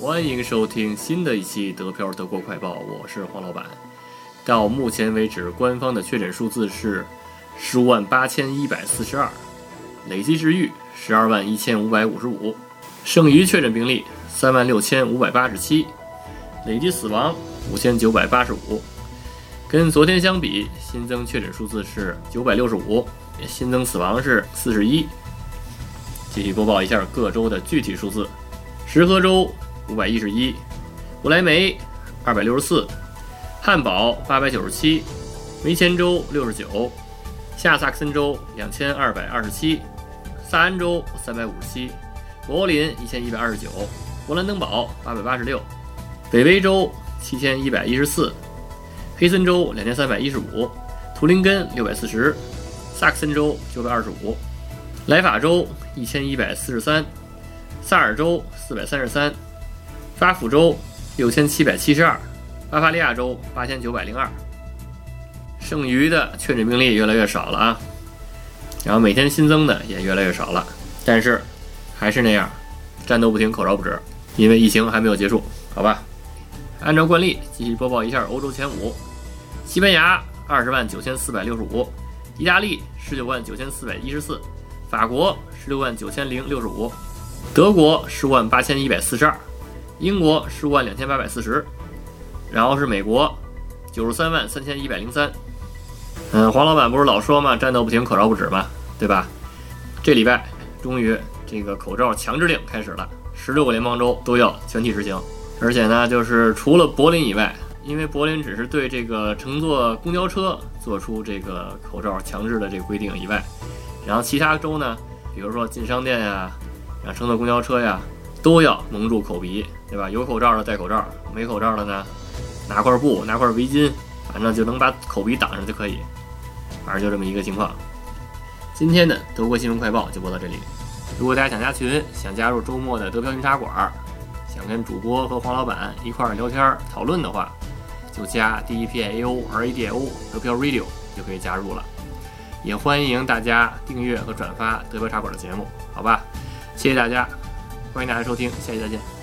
欢迎收听新的一期德漂德国快报，我是黄老板。到目前为止，官方的确诊数字是十五万八千一百四十二，累计治愈十二万一千五百五十五，剩余确诊病例三万六千五百八十七，累计死亡五千九百八十五。跟昨天相比，新增确诊数字是九百六十五，新增死亡是四十一。继续播报一下各州的具体数字：石河州。五百一十一，不来梅二百六十四，汉堡八百九十七，梅前州六十九，下萨克森州两千二百二十七，萨安州三百五十七，柏林一千一百二十九，勃兰登堡八百八十六，北威州七千一百一十四，黑森州两千三百一十五，图林根六百四十，萨克森州九百二十五，莱法州一千一百四十三，萨尔州四百三十三。巴甫州六千七百七十二，巴伐利亚州八千九百零二，剩余的确诊病例越来越少了啊，然后每天新增的也越来越少了，但是还是那样，战斗不停，口罩不止，因为疫情还没有结束，好吧？按照惯例，继续播报一下欧洲前五：西班牙二十万九千四百六十五，意大利十九万九千四百一十四，法国十六万九千零六十五，德国十万八千一百四十二。英国十五万两千八百四十，然后是美国九十三万三千一百零三。嗯，黄老板不是老说嘛，战斗不停，口罩不止嘛，对吧？这礼拜终于这个口罩强制令开始了，十六个联邦州都要全体执行。而且呢，就是除了柏林以外，因为柏林只是对这个乘坐公交车做出这个口罩强制的这个规定以外，然后其他州呢，比如说进商店呀，然后乘坐公交车呀。都要蒙住口鼻，对吧？有口罩的戴口罩，没口罩的呢，拿块布，拿块围巾，反正就能把口鼻挡上就可以。反正就这么一个情况。今天的德国新闻快报就播到这里。如果大家想加群，想加入周末的德飘云茶馆，想跟主播和黄老板一块聊天讨论的话，就加 D E P A O R A D I O 德标 Radio 就可以加入了。也欢迎大家订阅和转发德飘茶馆的节目，好吧？谢谢大家。欢迎大家收听，下期再见。